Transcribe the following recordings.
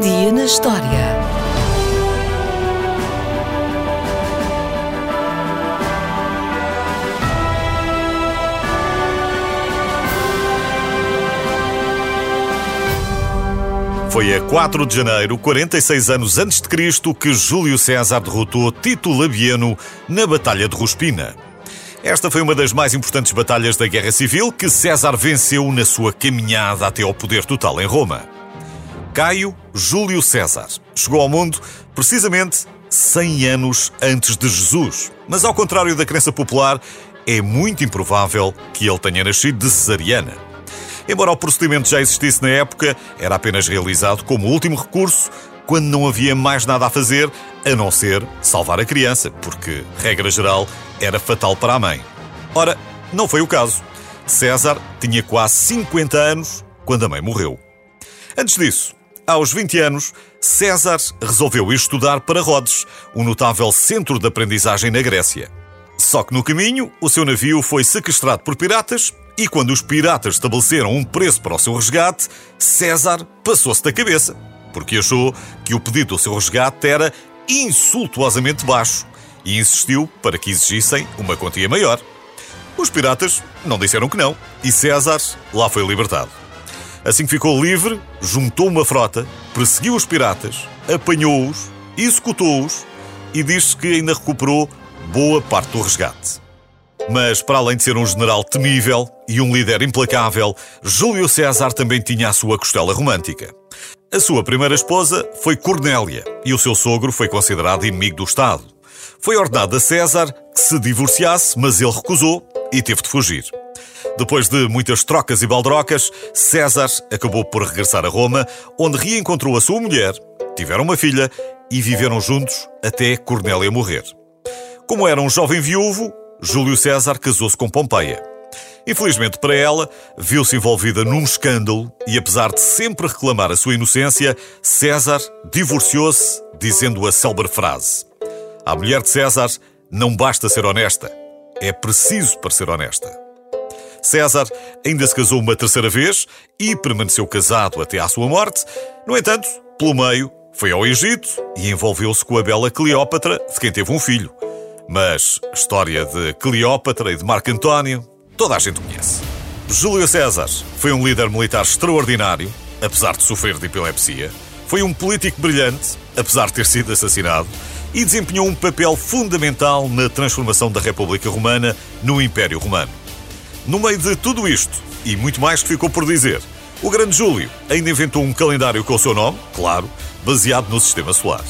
Dia na história. Foi a 4 de janeiro, 46 anos antes de Cristo, que Júlio César derrotou Tito Labieno na Batalha de Ruspina. Esta foi uma das mais importantes batalhas da Guerra Civil que César venceu na sua caminhada até ao poder total em Roma. Caio Júlio César chegou ao mundo precisamente 100 anos antes de Jesus. Mas, ao contrário da crença popular, é muito improvável que ele tenha nascido de cesariana. Embora o procedimento já existisse na época, era apenas realizado como último recurso quando não havia mais nada a fazer a não ser salvar a criança, porque, regra geral, era fatal para a mãe. Ora, não foi o caso. César tinha quase 50 anos quando a mãe morreu. Antes disso, aos 20 anos, César resolveu ir estudar para Rhodes, um notável centro de aprendizagem na Grécia. Só que no caminho, o seu navio foi sequestrado por piratas e quando os piratas estabeleceram um preço para o seu resgate, César passou-se da cabeça, porque achou que o pedido do seu resgate era insultuosamente baixo e insistiu para que exigissem uma quantia maior. Os piratas não disseram que não e César lá foi libertado. Assim que ficou livre, juntou uma frota, perseguiu os piratas, apanhou-os, executou-os e diz que ainda recuperou boa parte do resgate. Mas, para além de ser um general temível e um líder implacável, Júlio César também tinha a sua costela romântica. A sua primeira esposa foi Cornélia e o seu sogro foi considerado inimigo do Estado. Foi ordenado a César que se divorciasse, mas ele recusou e teve de fugir. Depois de muitas trocas e baldrocas, César acabou por regressar a Roma, onde reencontrou a sua mulher, tiveram uma filha e viveram juntos até Cornélia morrer. Como era um jovem viúvo, Júlio César casou-se com Pompeia. Infelizmente para ela, viu-se envolvida num escândalo e, apesar de sempre reclamar a sua inocência, César divorciou-se dizendo a célebre frase: À mulher de César não basta ser honesta, é preciso para ser honesta. César ainda se casou uma terceira vez e permaneceu casado até à sua morte. No entanto, pelo meio, foi ao Egito e envolveu-se com a bela Cleópatra, de quem teve um filho. Mas a história de Cleópatra e de Marco António, toda a gente conhece. Júlio César foi um líder militar extraordinário, apesar de sofrer de epilepsia. Foi um político brilhante, apesar de ter sido assassinado, e desempenhou um papel fundamental na transformação da República Romana no Império Romano. No meio de tudo isto, e muito mais que ficou por dizer, o grande Júlio ainda inventou um calendário com o seu nome, claro, baseado no sistema solar.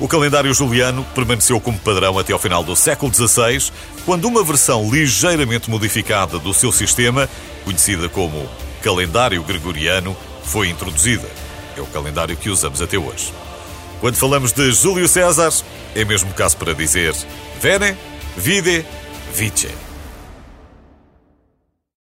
O calendário juliano permaneceu como padrão até ao final do século XVI, quando uma versão ligeiramente modificada do seu sistema, conhecida como calendário gregoriano, foi introduzida. É o calendário que usamos até hoje. Quando falamos de Júlio César, é mesmo caso para dizer Vene, Vide, Vice.